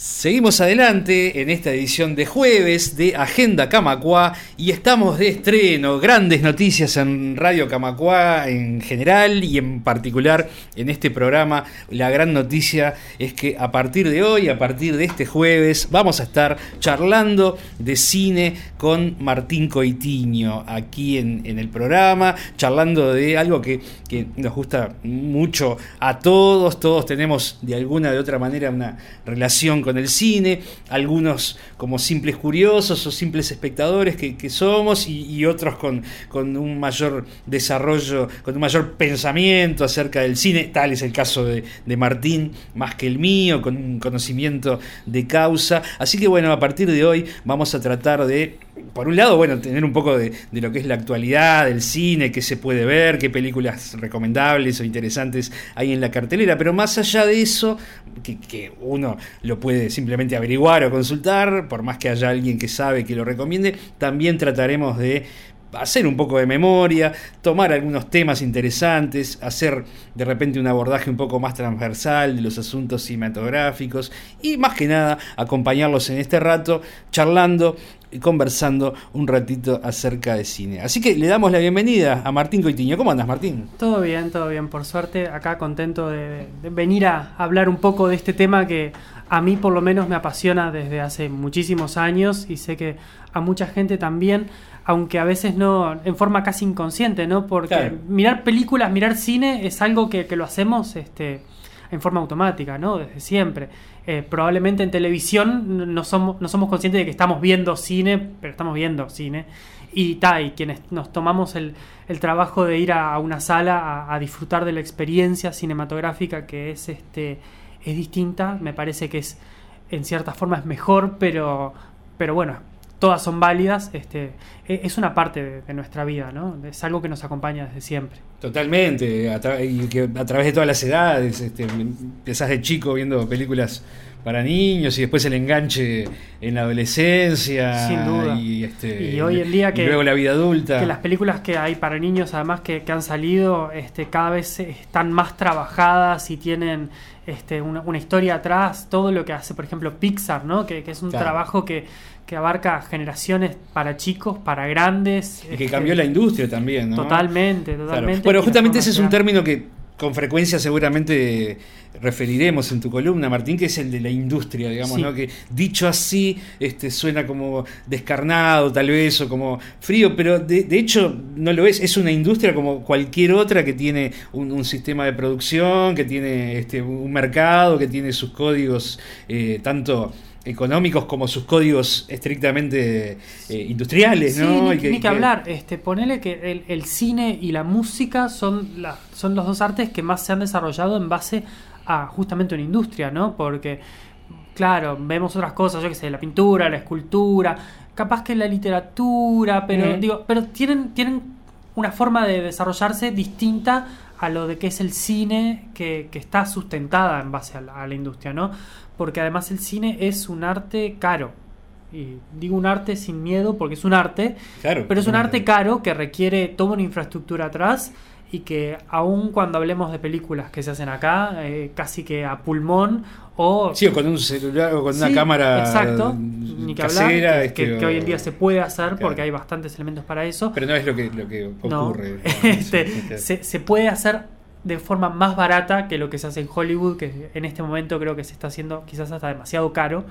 Seguimos adelante en esta edición de jueves de Agenda Camacua y estamos de estreno, grandes noticias en Radio Camacua en general y en particular en este programa. La gran noticia es que a partir de hoy, a partir de este jueves, vamos a estar charlando de cine con Martín Coitiño aquí en, el programa, charlando de algo que, que nos gusta mucho a todos, todos tenemos de alguna de otra manera una relación con el cine, algunos como simples curiosos o simples espectadores que, somos y, otros con, con, un mayor desarrollo, con un mayor pensamiento acerca del cine, tal es el caso de, Martín, más que el mío, con un conocimiento de causa. Así que bueno, a partir de hoy vamos a tratar de, por un lado, bueno, tener un poco de, de lo que es la actualidad del cine, qué se puede ver, qué películas recomendables o interesantes hay en la cartelera, pero más allá de eso, que, que uno lo puede simplemente averiguar o consultar, por más que haya alguien que sabe que lo recomiende, también trataremos de hacer un poco de memoria, tomar algunos temas interesantes, hacer de repente un abordaje un poco más transversal de los asuntos cinematográficos y más que nada acompañarlos en este rato charlando y conversando un ratito acerca de cine. Así que le damos la bienvenida a Martín Coitiño. ¿Cómo andas, Martín? Todo bien, todo bien. Por suerte, acá contento de, de venir a hablar un poco de este tema que a mí por lo menos me apasiona desde hace muchísimos años y sé que a mucha gente también, aunque a veces no, en forma casi inconsciente, ¿no? Porque mirar películas, mirar cine es algo que, lo hacemos este, en forma automática, ¿no? Desde siempre. Eh, probablemente en televisión no somos, no somos conscientes de que estamos viendo cine, pero estamos viendo cine. Y, ta, y quienes nos tomamos el, trabajo de ir a, una sala a, a disfrutar de la experiencia cinematográfica que es este es distinta, me parece que es en cierta forma es mejor, pero, pero bueno, todas son válidas, este, e, es una parte de, nuestra vida, ¿no? Es algo que nos acompaña desde siempre. Totalmente, a y que a través de todas las edades, este, empezás de chico viendo películas para niños y después el enganche en la adolescencia. Sin duda. Y, este, y hoy en día que, luego la vida adulta. Que las películas que hay para niños, además que, que han salido, este, cada vez están más trabajadas y tienen este, una, historia atrás, todo lo que hace, por ejemplo, Pixar, ¿no? Que, es un trabajo que, abarca generaciones para chicos, para grandes. Y que este, cambió la industria también, ¿no? Totalmente, totalmente. Bueno, justamente ese es un término que con frecuencia seguramente referiremos en tu columna, Martín, que es el de la industria, digamos, ¿no? Que dicho así, este, suena como descarnado, tal vez, o como frío, pero de, hecho no lo es. Es una industria como cualquier otra que tiene un, sistema de producción, que tiene este, un mercado, que tiene sus códigos, eh, tanto económicos como sus códigos estrictamente eh, industriales, ¿no? Ni, que, que, hablar, este, ponele que el, cine y la música son, la, son los dos artes que más se han desarrollado en base a justamente una industria, ¿no? Porque, claro, vemos otras cosas, yo que sé, la pintura, la escultura, capaz que la literatura, pero digo, pero tienen, tienen una forma de desarrollarse distinta a lo de que es el cine que, que está sustentada en base a la, a la industria, ¿no? Porque además el cine es un arte caro. Y digo un arte sin miedo porque es un arte, pero es un arte caro que requiere toda una infraestructura atrás y que aun cuando hablemos de películas que se hacen acá, eh, casi que a pulmón o... Sí, o con un celular o con una cámara exacto, ni que hablar, que, este, hoy en día se puede hacer porque hay bastantes elementos para eso. Pero no es lo que, lo que ocurre. este, se, se puede hacer de forma más barata que lo que se hace en Hollywood, que en este momento creo que se está haciendo quizás hasta demasiado caro,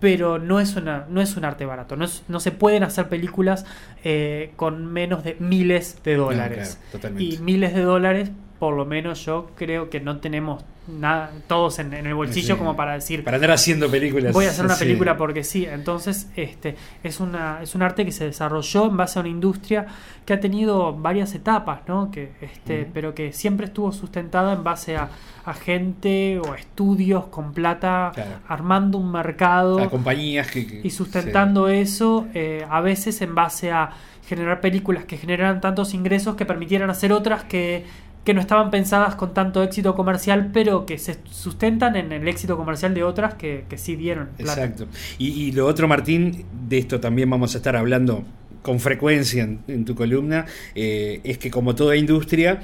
pero no es, una, no es un arte barato, no, no se pueden hacer películas eh, con menos de miles de dólares. y miles de dólares, por lo menos yo creo que no tenemos nada, todos en, el bolsillo como para decir para andar haciendo películas. Voy a hacer una película porque sí entonces este es una es un arte que se desarrolló en base a una industria que ha tenido varias etapas no que este pero que siempre estuvo sustentada en base a, a gente o estudios con plata armando un mercado a compañías y sustentando eso eh, a veces en base a generar películas que generaran tantos ingresos que permitieran hacer otras que que no estaban pensadas con tanto éxito comercial, pero que se sustentan en el éxito comercial de otras que, sí dieron. Exacto. Y, lo otro, Martín, de esto también vamos a estar hablando con frecuencia en, tu columna, eh, es que como toda industria,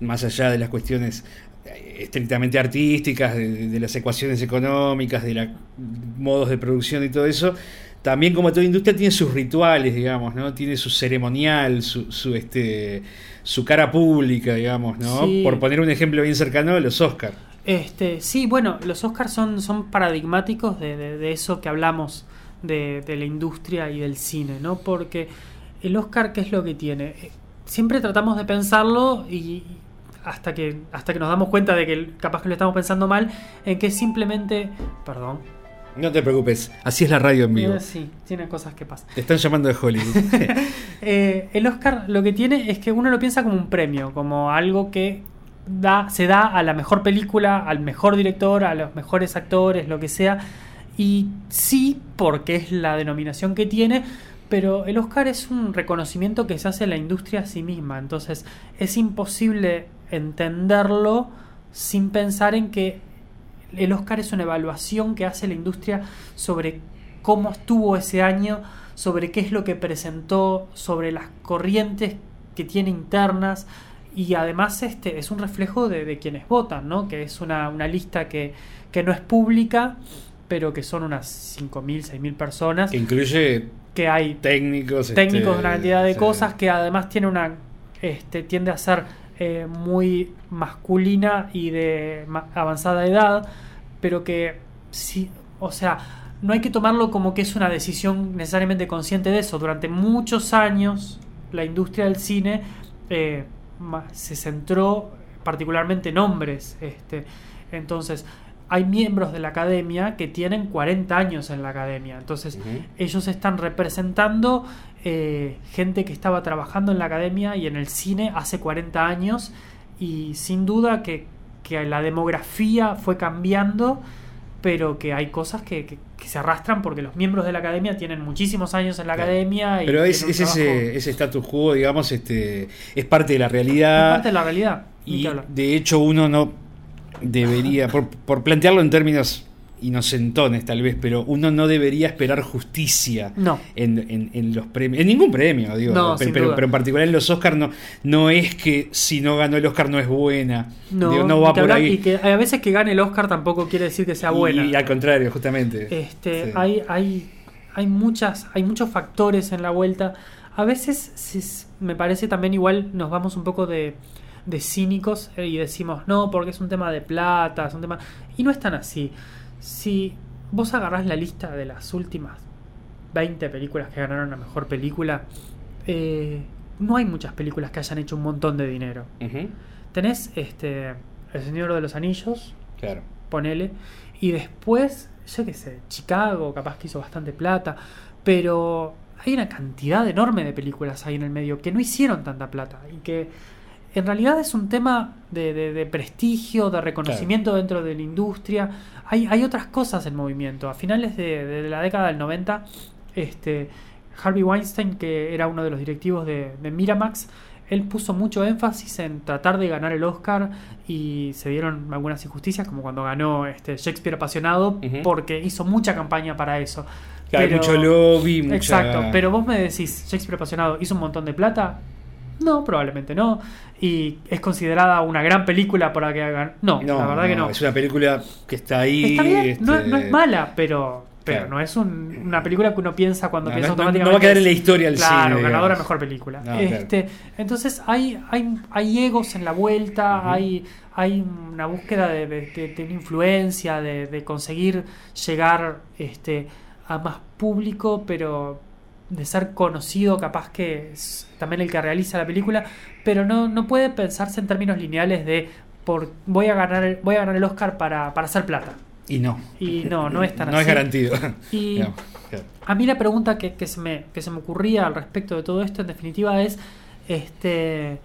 más allá de las cuestiones eh, estrictamente artísticas, de, de las ecuaciones económicas, de los modos de producción y todo eso, también como toda industria tiene sus rituales, digamos, ¿no? Tiene su ceremonial, su, su este su cara pública, digamos, ¿no? Sí. Por poner un ejemplo bien cercano, los Oscars. Este, sí, bueno, los Oscars son, son paradigmáticos de, de- de eso que hablamos de, de la industria y del cine, ¿no? Porque el Oscar, ¿qué es lo que tiene? Eh, Siempre tratamos de pensarlo y hasta que, hasta que nos damos cuenta de que capaz que lo estamos pensando mal, en que simplemente... Perdón. No te preocupes, así es la radio en vivo. Eh, sí, tiene cosas que pasan. Te están llamando de Hollywood. Eh, el Oscar lo que tiene es que uno lo piensa como un premio, como algo que da, se da a la mejor película, al mejor director, a los mejores actores, lo que sea. Y sí, porque es la denominación que tiene, pero el Oscar es un reconocimiento que se hace a la industria a sí misma. Entonces es imposible entenderlo sin pensar en que el Oscar es una evaluación que hace la industria sobre cómo estuvo ese año, sobre qué es lo que presentó, sobre las corrientes que tiene internas y además este es un reflejo de, de quienes votan, ¿no? que es una, una lista que, que no es pública, pero que son unas 5.000, 6.000 personas, que incluye que hay técnicos. técnicos este, de una cantidad de sí. cosas que además tiene una este tiende a ser eh, muy masculina y de avanzada edad pero que sí o sea no hay que tomarlo como que es una decisión necesariamente consciente de eso. Durante muchos años la industria del cine eh, se centró particularmente en hombres este. Entonces hay miembros de la academia que tienen 40 años en la academia. Entonces ellos están representando eh, gente que estaba trabajando en la academia y en el cine hace 40 años y sin duda que, que la demografía fue cambiando pero que hay cosas que, que- que se arrastran porque los miembros de la academia tienen muchísimos años en la Claro. academia y Pero es, es ese, ese status quo, digamos, este, es parte de la es realidad. parte de la realidad Y de hecho uno no debería, por, por plantearlo en términos inocentones tal vez, pero uno no debería esperar justicia no en, en- en los premios, en ningún premio, digo, No, pero, en particular en los Oscars no, no es que si no ganó el Oscar no es buena, no, Digo, no va por ahí. y que a veces que gane el Oscar tampoco quiere decir que sea buena Y al contrario, justamente. Este, Sí. hay, hay, hay muchas, hay muchos factores en la vuelta. A veces si- me parece también igual nos vamos un poco de, de cínicos y decimos no, porque es un tema de plata, es un tema. Y no es tan así. Si vos agarrás la lista de las últimas 20 películas que ganaron la mejor película, eh, no hay muchas películas que hayan hecho un montón de dinero. Ujú, Tenés este El Señor de los Anillos, Claro. ponele. Y después, yo qué sé, Chicago capaz que hizo bastante plata, pero hay una cantidad enorme de películas ahí en el medio que no hicieron tanta plata y que en realidad es un tema de, de- de prestigio, de reconocimiento dentro de la industria. Hay, hay otras cosas en movimiento. A finales de, de la década del 90, este, Harvey Weinstein, que era uno de los directivos de, Miramax, él puso mucho énfasis en tratar de ganar el Oscar y se dieron algunas injusticias, como cuando ganó este Shakespeare apasionado, porque hizo mucha campaña para eso. Hay mucho lobby, mucha... Exacto, pero vos me decís, Shakespeare apasionado hizo un montón de plata. No, probablemente no. Y es considerada una gran película para que hagan. No, la verdad que no. Es una película que está ahí. Está bien, no, este, no es mala, pero, pero Claro. no es un- una película que uno piensa cuando No, piensa no- no- automáticamente. no va a quedar en la historia del claro, cine, ganadora digamos. mejor película. No, este, Entonces hay, hay, hay egos en la vuelta, hay, hay una búsqueda de, de- influencia, de, de conseguir llegar este, a más público, pero de ser conocido, capaz que es también el que realiza la película, pero no, no puede pensarse en términos lineales de por voy a ganar el, voy a ganar el Oscar para, para hacer plata. Y no. Y no, no es tan No así. es garantido. Y claro. a mí la pregunta que, que se me, que se me ocurría al respecto de todo esto, en definitiva, es este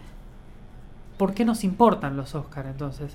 ¿por qué nos importan los Oscars entonces?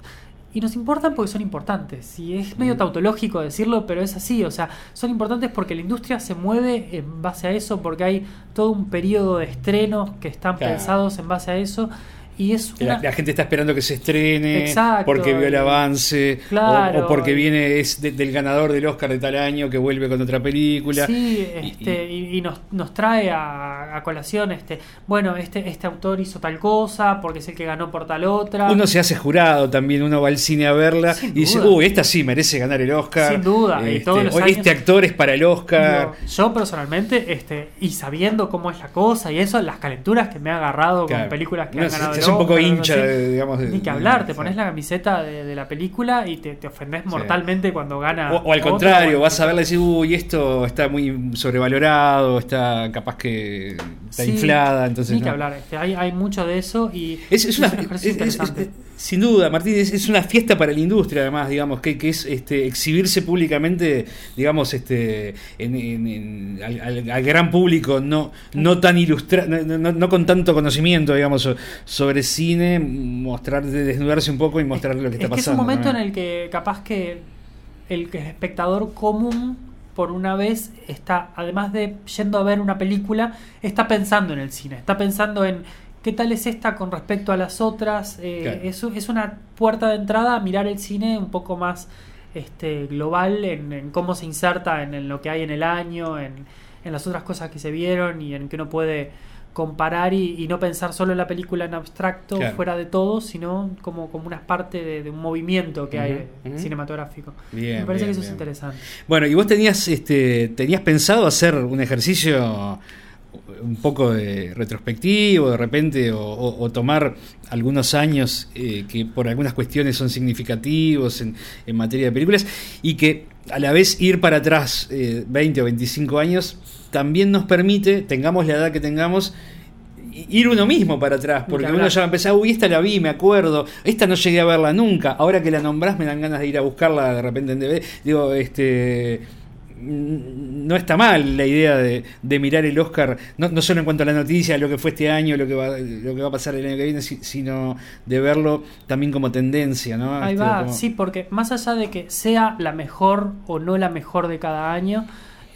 Y nos importan porque son importantes. Y es medio tautológico decirlo, pero es así. O sea, son importantes porque la industria se mueve en base a eso, porque hay todo un periodo de estrenos que están Claro. pensados en base a eso. Y es La, una... la gente está esperando que se estrene Exacto, porque vio el avance o- Claro, o, porque viene es de- del ganador del Oscar de tal año que vuelve con otra película. Sí, este, y, y nos, nos trae a, a colación, este, bueno, este, este autor hizo tal cosa, porque es el que ganó por tal otra. Uno se hace jurado también, uno va al cine a verla Sin y dice, duda. uy, esta sí merece ganar el Oscar. Sin duda, y Este, todos los o años- este actor es para el Oscar. Digo, yo personalmente, este, y sabiendo cómo es la cosa y eso, las calenturas que me ha agarrado Claro. con películas que han ganado se hace un poco hincha, de- digamos, de- Ni que hablar, te pones la camiseta de, la película y te, te ofendes mortalmente cuando gana. O, o al contrario, vas a verla y decís, uy, esto está muy sobrevalorado, está capaz que está sí, inflada. Entonces, Ni que hablar, este, hay, hay mucho de eso y Es, es una, un ejercicio es- es- interesante. es- sin duda, Martín, es, es una fiesta para la industria, además, digamos, que, que es este, exhibirse públicamente, digamos, este, en, en- en- al, al- al gran público, no, no tan ilustrado, no, no- no con tanto conocimiento, digamos, so- sobre cine, mostrar, desnudarse un poco y mostrar lo que está es que pasando. es un momento ¿no? en el que capaz que el, espectador común por una vez está, además de yendo a ver una película, está pensando en el cine, está pensando en qué tal es esta con respecto a las otras. eh, Claro. es, es una puerta de entrada a mirar el cine un poco más este, global en, en cómo se inserta en, en lo que hay en el año, en, en las otras cosas que se vieron y en que uno puede comparar y, y no pensar solo en la película en abstracto, Claro. fuera de todo, sino como, como una parte de, de un movimiento que hay cinematográfico. Bien, Me parece bien, que eso es interesante. Bueno, y vos tenías, este, tenías pensado hacer un ejercicio un poco de retrospectivo, de repente, o, o- o tomar algunos años eh, que por algunas cuestiones son significativos en, en materia de películas, y que a la vez ir para atrás eh, 20 o 25 años también nos permite, tengamos la edad que tengamos, ir uno mismo para atrás, porque uno ya va a empezar, uy, esta la vi, me acuerdo, esta no llegué a verla nunca, ahora que la nombrás me dan ganas de ir a buscarla de repente en DVD. Digo, este no está mal la idea de, de mirar el Oscar, no, no solo en cuanto a la noticia, lo que fue este año, lo que va, lo que va a pasar el año que viene, si- sino de verlo también como tendencia, ¿no? Ahí Este, va, como- sí, porque más allá de que sea la mejor o no la mejor de cada año,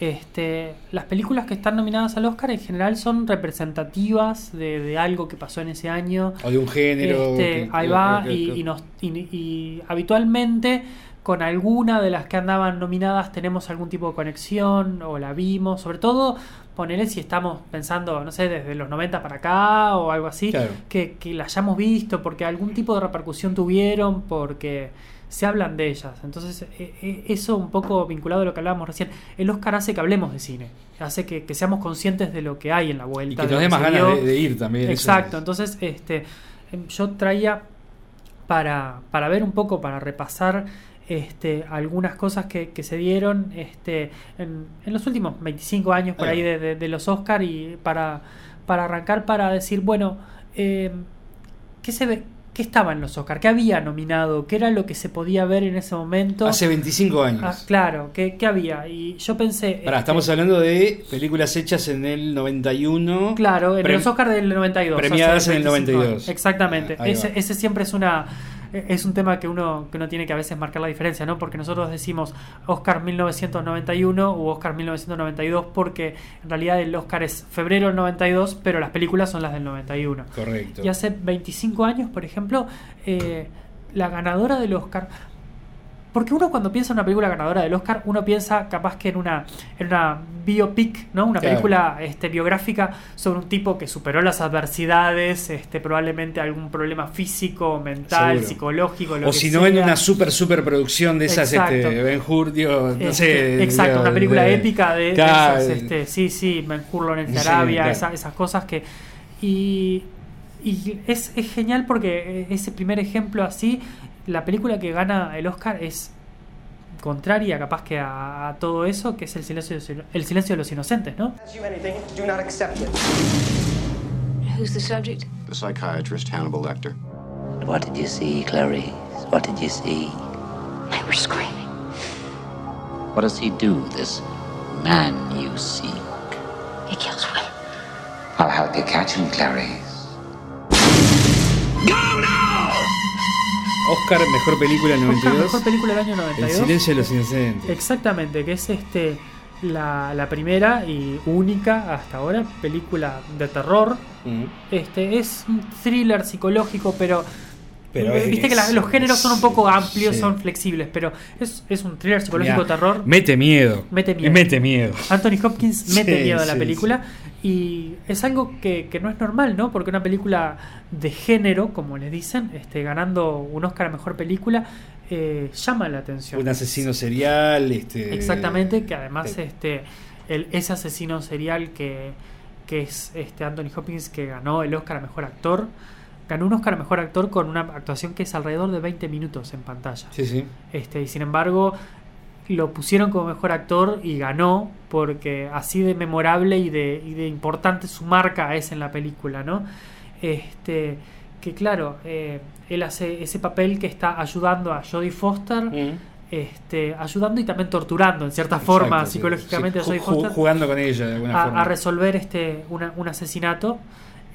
este, las películas que están nominadas al Oscar en general son representativas de, de algo que pasó en ese año. O de un género. Este, que- ahí va, que- y, que- y nos, y, y habitualmente con alguna de las que andaban nominadas tenemos algún tipo de conexión o la vimos, sobre todo ponele si estamos pensando, no sé, desde los 90 para acá o algo así, Claro. que, que la hayamos visto, porque algún tipo de repercusión tuvieron, porque se hablan de ellas. Entonces, eh, eh, eso un poco vinculado a lo que hablábamos recién. El Oscar hace que hablemos de cine, hace que, que seamos conscientes de lo que hay en la y vuelta. que de nos dé más ganas de, de ir también. Exacto, es. entonces este, em, yo traía para, para ver un poco, para repasar este, algunas cosas que, que se dieron este, en, en los últimos 25 años por Ahí de- de los Oscar y para, para arrancar para decir, bueno, eh, ¿qué se ve? ¿Qué estaba en los Oscar? ¿Qué había nominado? ¿Qué era lo que se podía ver en ese momento? Hace 25 años. Ah, claro, ¿qué, qué había? Y yo pensé... Pará, este, estamos hablando de películas hechas en el 91. Claro, en los Oscars del 92. premiadas en el 25 92. años. Exactamente. Ese, ese siempre es una es un tema que uno que uno tiene que a veces marcar la diferencia, ¿no? Porque nosotros decimos Oscar 1991 u Oscar 1992 porque en realidad el Oscar es febrero del 92, pero las películas son las del 91. Correcto. Y hace 25 años, por ejemplo, eh, la ganadora del Oscar. Porque uno cuando piensa en una película ganadora del Oscar, uno piensa capaz que en una, en una biopic, ¿no? Una Claro. película este, biográfica sobre un tipo que superó las adversidades, este, probablemente algún problema físico, mental, Seguro. psicológico, lo O si no, en una super, super producción de esas, Exacto. este, Ben Hur, digo, no Este, sé. exacto, digo, una película de- épica de, esas, este, sí, sí, Ben Hur, en Sí, Arabia, claro. esa- esas cosas que. Y, y es, es genial porque ese primer ejemplo así, la película que gana el Oscar es contraria capaz que a, a todo eso, que es el silencio, de los- el silencio de los inocentes, ¿no? Who's the subject? The psychiatrist Hannibal Lecter. What did you see, Clarice? What did you see? They were screaming. What does he do, this man you seek? He kills women. I'll help you catch him, Clarice. Oscar, mejor película del Oscar, 92. mejor película del año El 92. silencio de los inocentes. Exactamente, que es este la, la primera y única hasta ahora película de terror. Mm. Este es un thriller psicológico, pero, Pero eh, viste es- que la- los géneros son un poco amplios, sí. son flexibles, pero es, es un thriller psicológico Mirá, terror. Mete miedo. Mete miedo. Mete miedo. Anthony Hopkins mete Sí, miedo a la sí, película y es algo que, que no es normal, ¿no? Porque una película de género, como les dicen, este, ganando un Oscar a mejor película, eh, llama la atención. Un asesino serial. Este, Exactamente, que además este el, ese asesino serial que, que es este Anthony Hopkins que ganó el Oscar a mejor actor, ganó un Oscar a mejor actor con una actuación que es alrededor de 20 minutos en pantalla. Sí, sí. Este, y sin embargo, lo pusieron como mejor actor y ganó porque así de memorable y de, y de importante su marca es en la película, ¿no? Este, que claro, eh, él hace ese papel que está ayudando a Jodie Foster, Mm. este, ayudando y también torturando en cierta forma sí. psicológicamente Sí, a Jodie Foster Jugando con ella de alguna a, forma. a resolver este una- un asesinato.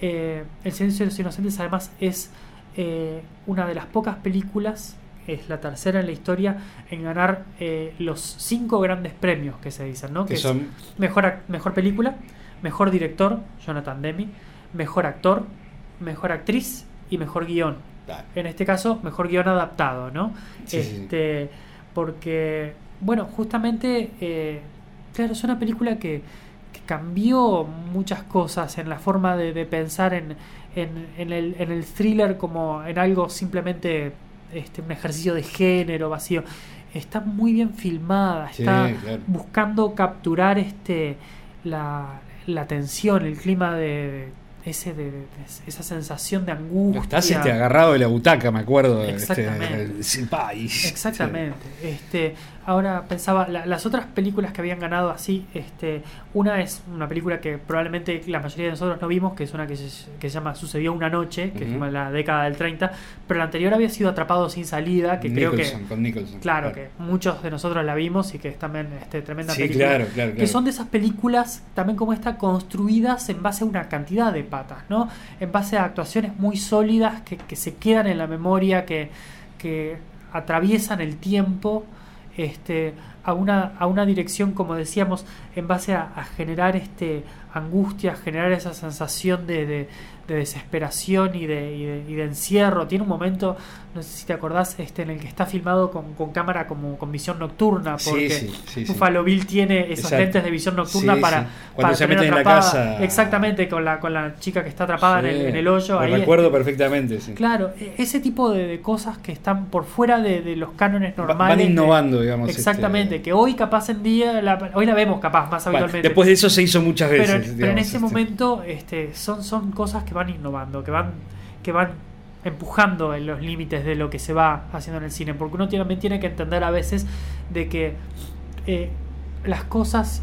Eh, el silencio de los inocentes además es eh, una de las pocas películas, es la tercera en la historia, en ganar eh, los cinco grandes premios que se dicen, ¿no? que es son. mejor, ac- mejor película, mejor director, Jonathan Demme, mejor actor, mejor actriz y mejor guion. En este caso, mejor guion adaptado, ¿no? Sí, sí. este, Porque, bueno, justamente, eh, claro, es una película que, que cambió muchas cosas en la forma de, de pensar en, en, en el, en el thriller como en algo simplemente este, un ejercicio de género vacío. Está muy bien filmada, Sí, está claro. buscando capturar este la, la tensión, el clima de, ese de, de esa sensación de angustia. Estás este, agarrado de la butaca, me acuerdo. Exactamente. Este, el- sí, pa, y- Exactamente. Este, ahora pensaba, la- las otras películas que habían ganado así, este, una es una película que probablemente la mayoría de nosotros no vimos, que es una que se, que se llama Sucedió una noche, que es Ujú. como la década del 30, pero la anterior había sido Atrapado sin salida, que creo que con Nicholson. claro que muchos de nosotros la vimos y que es también este, tremenda Sí, película. claro, claro, Que son de esas películas, también como esta, construidas en base a una cantidad de patas, ¿no? En base a actuaciones muy sólidas que, que se quedan en la memoria, que, que atraviesan el tiempo, este, a una, a una dirección, como decíamos, en base a, generar este angustia, generar esa sensación de, de- de desesperación y de, y de- y de encierro. Tiene un momento, no sé si te acordás, este, en el que está filmado con, con cámara como con visión nocturna, porque sí, sí, sí. Buffalo Bill tiene esos Exacto. lentes de visión nocturna para, para se tener meten en la casa. Exactamente, con la, con la chica que está atrapada en, el, en el hoyo. Lo ahí recuerdo este, perfectamente. Claro, e- ese tipo de, de cosas que están por fuera de, los cánones normales. Van innovando, digamos. Exactamente, este, que hoy capaz en día, la- hoy la vemos capaz más bueno, habitualmente. después de eso se hizo muchas veces. pero, pero en ese este. momento este, son, son cosas que van innovando, que van, que van empujando en los límites de lo que se va haciendo en el cine, porque uno también tiene que entender a veces de que eh, las cosas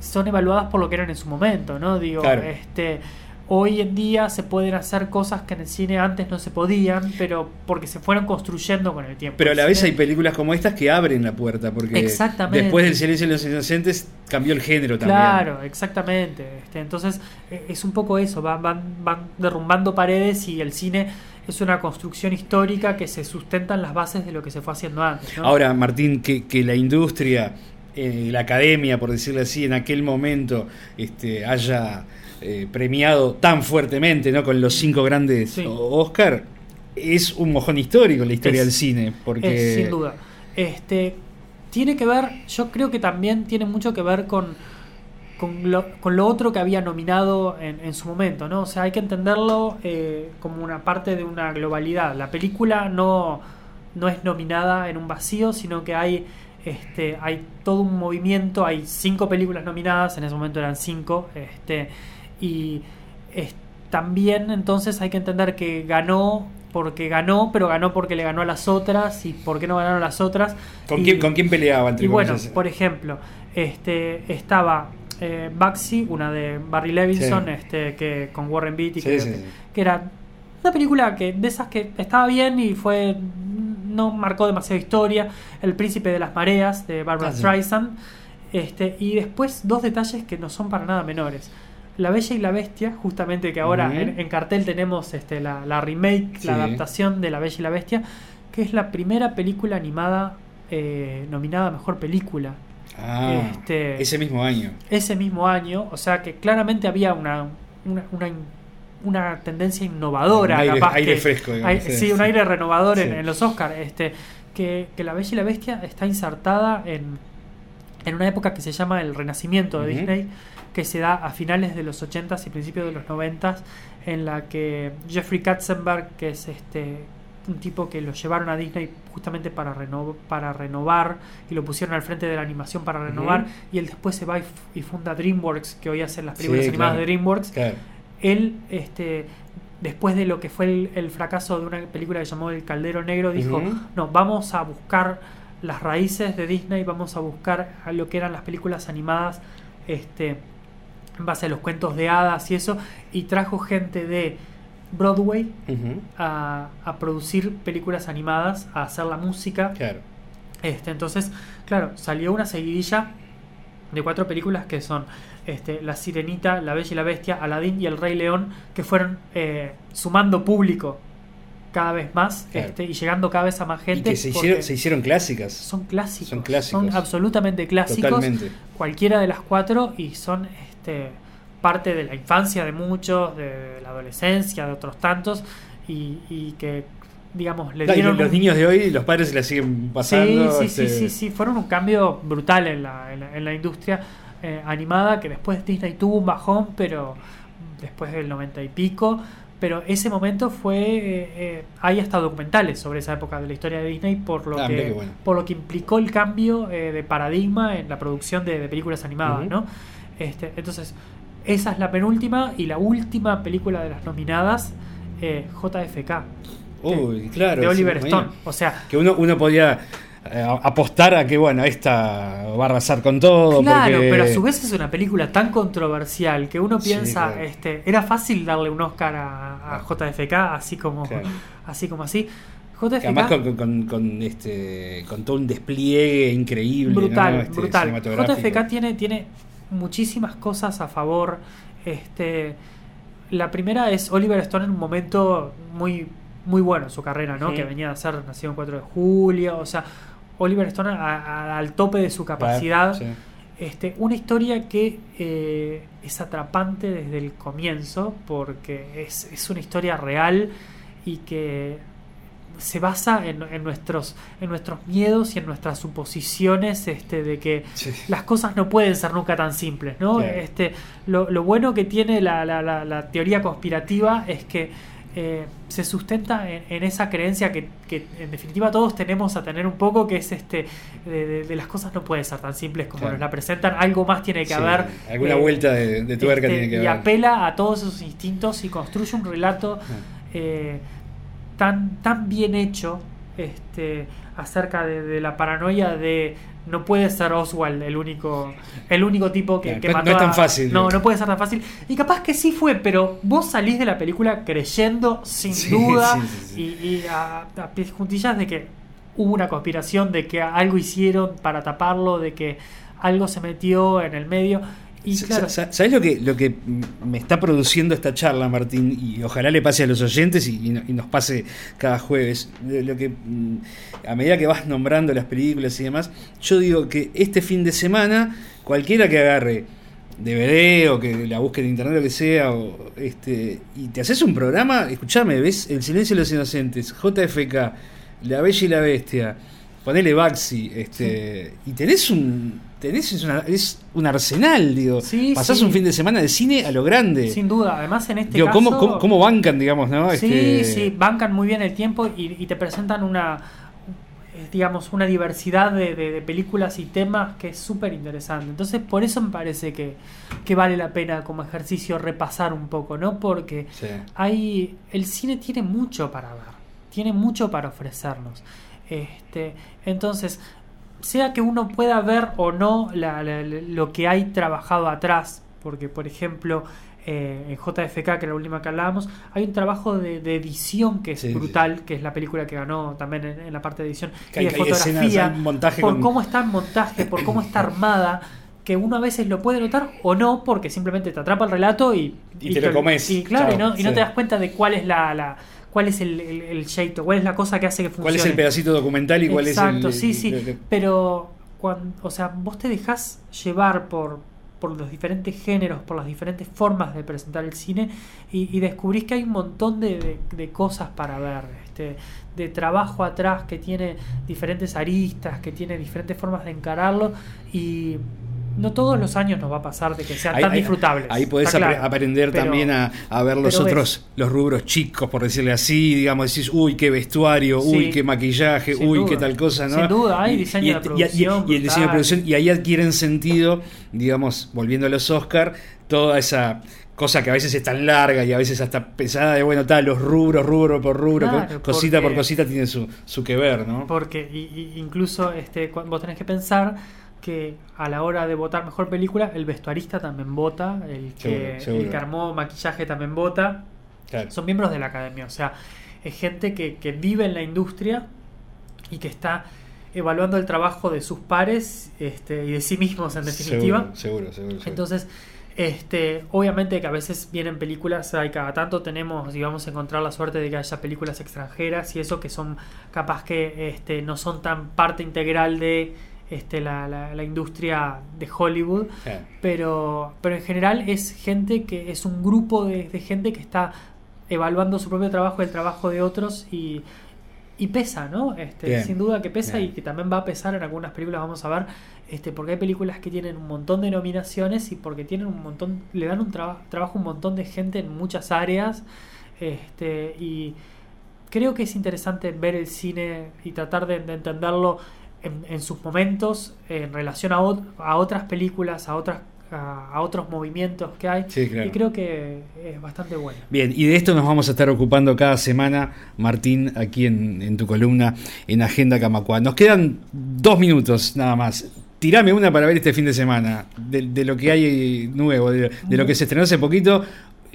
son evaluadas por lo que eran en su momento, ¿no? Digo, Claro. este hoy en día se pueden hacer cosas que en el cine antes no se podían, pero porque se fueron construyendo con el tiempo. Pero a la vez hay películas como estas que abren la puerta, porque Exactamente. después del Silencio de los Inocentes cambió el género también. Claro, exactamente. Este, entonces eh, es un poco eso, van, van, van derrumbando paredes y el cine es una construcción histórica que se sustenta en las bases de lo que se fue haciendo antes. ¿no? Ahora, Martín, que, que la industria, eh, la academia, por decirlo así, en aquel momento este, haya eh, premiado tan fuertemente ¿no? con los cinco grandes Sí. Oscar, es un mojón histórico en la historia Es- del cine. Porque Es, sin duda. Este, tiene que ver, yo creo que también tiene mucho que ver con, con, lo, con lo otro que había nominado en, en su momento, ¿no? O sea, hay que entenderlo eh, como una parte de una globalidad. La película no, no es nominada en un vacío, sino que hay, este, hay todo un movimiento, hay cinco películas nominadas, en ese momento eran cinco, este, y es- también entonces hay que entender que ganó porque ganó, pero ganó porque le ganó a las otras y por qué no ganaron las otras. ¿con, Y- quién, ¿con quién peleaba? Entre y bueno, por ejemplo, este estaba eh, Baxi, una de Barry Levinson, Sí. este que con Warren Beatty, Sí, que, sí, sí. que era una película que de esas que estaba bien y fue no marcó demasiada historia. El príncipe de las mareas de Barbara Ah. Streisand. Este, y después dos detalles que no son para nada menores. La Bella y la Bestia, justamente que ahora en, en cartel tenemos este, la, la remake, Sí. la adaptación de La Bella y la Bestia, que es la primera película animada eh, nominada a Mejor Película. Ah, Este- ese mismo año. ese mismo año, o sea que claramente había una, una, una, in- una tendencia innovadora. Un aire- capaz aire que- fresco, digamos, hay- sí, sí, un aire renovador en, Sí. en los Oscars. Este, que, que La Bella y la Bestia está insertada en, en una época que se llama el Renacimiento de. Disney, que se da a finales de los 80s y principios de los 90s, en la que Jeffrey Katzenberg, que es este un tipo que lo llevaron a Disney justamente para, reno- para renovar y lo pusieron al frente de la animación para renovar y él después se va y, funda DreamWorks que hoy hacen las películas Sí, animadas claro. de DreamWorks Claro. él este después de lo que fue el, el fracaso de una película que llamó El Caldero Negro dijo no vamos a buscar las raíces de Disney vamos a buscar a lo que eran las películas animadas este en base a los cuentos de hadas y eso y trajo gente de Broadway a, a producir películas animadas a hacer la música Claro. este, entonces, claro, salió una seguidilla de cuatro películas que son este, La Sirenita, La Bella y la Bestia, Aladdin y El Rey León, que fueron eh, sumando público cada vez más Claro. este, y llegando cada vez a más Y gente. que se hicieron, se hicieron clásicas. son clásicos, son clásicos. son absolutamente clásicos, Totalmente. cualquiera de las cuatro y son este, parte de la infancia de muchos, de la adolescencia, de otros tantos y, y que digamos le y dieron los un- niños de hoy, los padres se la siguen pasando. Sí, sí, sí, este, sí, sí, fueron un cambio brutal en la, en la, en la industria eh, animada, que después Disney tuvo un bajón, pero después del 90 y pico, pero ese momento fue, eh, eh, hay hasta documentales sobre esa época de la historia de Disney por lo, Ah, que, bueno. por lo que implicó el cambio eh, de paradigma en la producción de, de películas animadas. ¿no? Este, entonces, esa es la penúltima y la última película de las nominadas, eh, JFK. Uy, claro. de Oliver. Stone. O sea, Que uno, uno podía eh, apostar a que, bueno, esta va a arrasar con todo. Claro, porque- pero a su vez es una película tan controversial que uno Sí, piensa, claro. este, era fácil darle un Oscar a, a JFK, así como, Claro. así como así. JFK además con, con- con- este, con todo un despliegue increíble. brutal, ¿no? Este, brutal. JFK tiene, tiene muchísimas cosas a favor. Este, la primera es Oliver Stone en un momento muy, muy bueno en su carrera, ¿no? Sí. Que venía a ser nacido el 4 de julio, o sea, Oliver Stone a- a- al tope de su capacidad. Sí. Este, una historia que eh, es atrapante desde el comienzo porque es, es una historia real y que se basa en, en nuestros, en nuestros miedos y en nuestras suposiciones este, de que Sí. las cosas no pueden ser nunca tan simples. ¿no? Claro. Este, lo, lo bueno que tiene la, la- la- la teoría conspirativa es que eh, se sustenta en, en esa creencia que, que, en definitiva todos tenemos a tener un poco, que es este de, de- de las cosas no pueden ser tan simples como Claro. nos la presentan, algo más tiene que Sí, haber. alguna eh, vuelta de, de tuerca este, tiene que y haber. apela a todos esos instintos y construye un relato eh, tan, tan bien hecho este, acerca de, de la paranoia de no puede ser Oswald el único el único tipo que, Claro, que no- mató no es tan a- fácil. no no puede ser tan fácil y capaz que sí fue pero vos salís de la película creyendo sin Sí, duda sí, sí, sí. y, y a, a pies juntillas de que hubo una conspiración de que algo hicieron para taparlo de que algo se metió en el medio y claro ¿Sabes lo que, lo que me está produciendo esta charla, Martín? Y ojalá le pase a los oyentes y, y no- y nos pase cada jueves. Lo que mm, a medida que vas nombrando las películas y demás, yo digo que este fin de semana, cualquiera que agarre DVD o que la busque en internet, lo que sea, o, este, y te haces un programa, escuchame, ves El silencio de los inocentes, JFK, La Bella y la Bestia, ponele Baxi, este, y tenés un tenés es, una- es un arsenal, digo. Sí, Pasás sí. un fin de semana de cine a lo grande. sin duda además en este digo, caso ¿cómo, cómo, cómo bancan, digamos, no? Sí, Este, sí, bancan muy bien el tiempo y, y te presentan una, eh, digamos, una diversidad de, de- de películas y temas que es súper interesante. Entonces, por eso me parece que, que vale la pena como ejercicio repasar un poco, ¿no? Porque Sí. hay, el cine tiene mucho para ver, tiene mucho para ofrecernos. Este, entonces, sea que uno pueda ver o no la- la- lo que hay trabajado atrás, porque por ejemplo eh, en JFK, que era la última que hablábamos, hay un trabajo de, de edición que es Sí, sí. brutal, que es la película que ganó también en, en la parte de edición Que y de escenas, fotografía, montaje por con- cómo está en montaje, por cómo está armada, que uno a veces lo puede notar o no, porque simplemente te atrapa el relato y, Y te lo comes. Y claro, y no, y no te das cuenta de cuál es la, la- cuál es el, el, el cuál es la cosa que hace que funcione. ¿Cuál es el pedacito documental y cuál Exacto, es el. sí, sí. el- Pero cuan- o sea, vos te dejás llevar por, por los diferentes géneros, por las diferentes formas de presentar el cine y, y descubrís que hay un montón de, de- de cosas para ver, este, de trabajo atrás que tiene diferentes aristas, que tiene diferentes formas de encararlo y no todos los años nos va a pasar de que sean Ahí- tan ahí- disfrutables. Ahí podés claro. aprender Pero- también a, a ver los ves. otros, los rubros chicos, por decirle así, digamos, decís, uy, qué vestuario, Sí. uy, qué maquillaje, uy, duda. qué tal cosa, ¿no? Sin duda, hay diseño y, de y- y- producción y el diseño de producción, y ahí adquieren sentido, digamos, volviendo a los Oscar, toda esa cosa que a veces es tan larga y a veces hasta pesada de, bueno, tal, los rubros, rubro por rubro, Claro, cosita por cosita tiene su, su que ver, ¿no? Porque y- y- incluso este, vos tenés que pensar que a la hora de votar mejor película, el vestuarista también vota, el que, Seguro, seguro. el que armó maquillaje también vota. Claro. Son miembros de la academia, o sea, es gente que, que vive en la industria y que está evaluando el trabajo de sus pares este, y de sí mismos en definitiva. Seguro, seguro, seguro. seguro. Entonces, este, obviamente que a veces vienen películas, hay cada tanto tenemos, digamos, encontrar la suerte de que haya películas extranjeras y eso que son capaz que este, no son tan parte integral de este, la, la- la industria de Hollywood, pero, pero en general es gente que es un grupo de, de gente que está evaluando su propio trabajo y el trabajo de otros y, y pesa, ¿no? Este, Bien, sin duda que pesa bien. y que también va a pesar en algunas películas, vamos a ver, este, porque hay películas que tienen un montón de nominaciones y porque tienen un montón, le dan un traba- trabajo a un montón de gente en muchas áreas, este, y creo que es interesante ver el cine y tratar de, de entenderlo en, en sus momentos en relación a, ot- a otras películas, a otras a, a otros movimientos que hay Sí, claro. y creo que es bastante bueno. Bien, y de esto nos vamos a estar ocupando cada semana, Martín, aquí en, en tu columna en Agenda Camacua. Nos quedan dos minutos nada más. Tirame una para ver este fin de semana, de, de lo que hay nuevo, de, de lo que se estrenó hace poquito.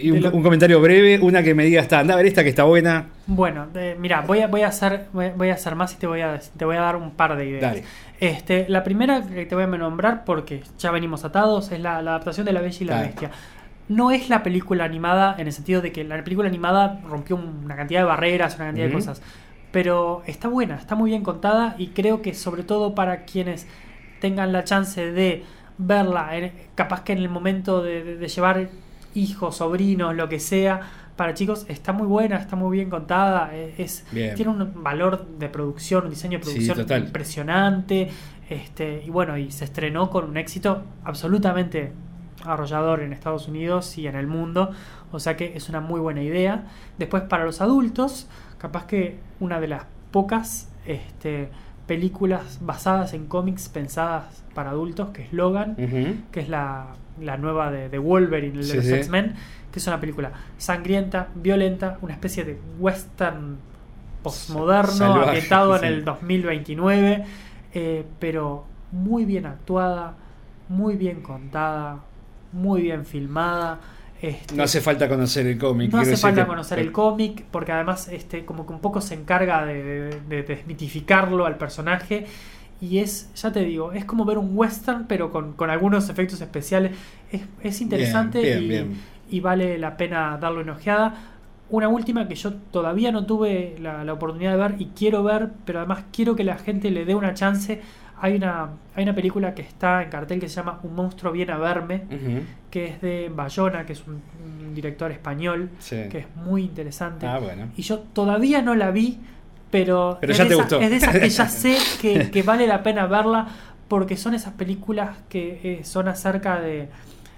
Y un, De lo- un comentario breve, una que me diga, está, anda a ver esta que está buena. Bueno, eh, mira, voy a, voy a hacer voy, a hacer más y te voy a te voy a dar un par de ideas. Dale. Este, la primera que te voy a nombrar porque ya venimos atados es la, la adaptación de La Bella y la. Bestia. No es la película animada en el sentido de que la película animada rompió una cantidad de barreras, una cantidad de cosas, pero está buena, está muy bien contada y creo que sobre todo para quienes tengan la chance de verla, capaz que en el momento de, de- de llevar hijos, sobrinos, lo que sea, para chicos está muy buena, está muy bien contada, eh, es, Bien. tiene un valor de producción, un diseño de producción impresionante, este, y bueno, y se estrenó con un éxito absolutamente arrollador en Estados Unidos y en el mundo, o sea que es una muy buena idea. Después para los adultos, capaz que una de las pocas este, películas basadas en cómics pensadas para adultos, que es Logan, que es la, la nueva de, de Wolverine, el Sí, de los sí. X-Men, que es una película sangrienta, violenta, una especie de western postmoderno, ambientado sí. en el 2029, eh, pero muy bien actuada, muy bien contada, muy bien filmada. este, No hace falta conocer el cómic. no hace falta que- conocer el cómic, porque además este, como que un poco se encarga de, de- de desmitificarlo al personaje. Y es, ya te digo, es como ver un western, pero con, con algunos efectos especiales. Es, es interesante bien, y, bien. y vale la pena darle una ojeada. Una última que yo todavía no tuve la, la oportunidad de ver y quiero ver, pero además quiero que la gente le dé una chance. Hay una, hay una película que está en cartel que se llama Un monstruo viene a verme, que es de Bayona, que es un, un director español, Sí. que es muy interesante. Ah, bueno. Y yo todavía no la vi, pero, Pero es, ya de te esa- gustó. es de esas que ya sé que, que vale la pena verla, porque son esas películas que eh, son acerca de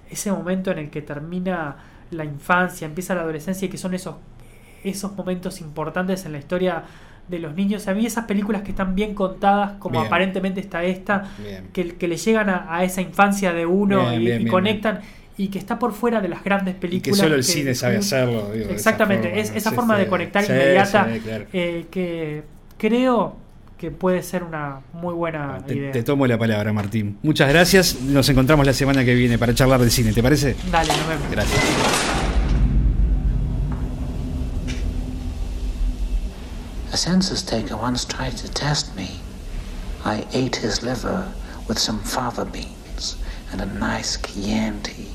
ese momento en el que termina la infancia, empieza la adolescencia y que son esos, esos momentos importantes en la historia de los niños. A mí esas películas que están bien contadas, como Bien. aparentemente está esta, Bien. que, que le llegan a, a esa infancia de uno Bien, y, conectan y que está por fuera de las grandes Y películas. que solo el cine sabe hacerlo. digo, de esa Exactamente, forma, es esa Sí, forma sí. de conectar Sí, inmediata sí, claro. eh, que creo que puede ser una muy buena Ah, Te, idea. te tomo la palabra, Martín. Muchas gracias. Nos encontramos la semana que viene para charlar del cine, ¿te parece? Dale, nos vemos. Gracias. A census taker once tried to test me. I ate his liver with some fava beans and a nice Chianti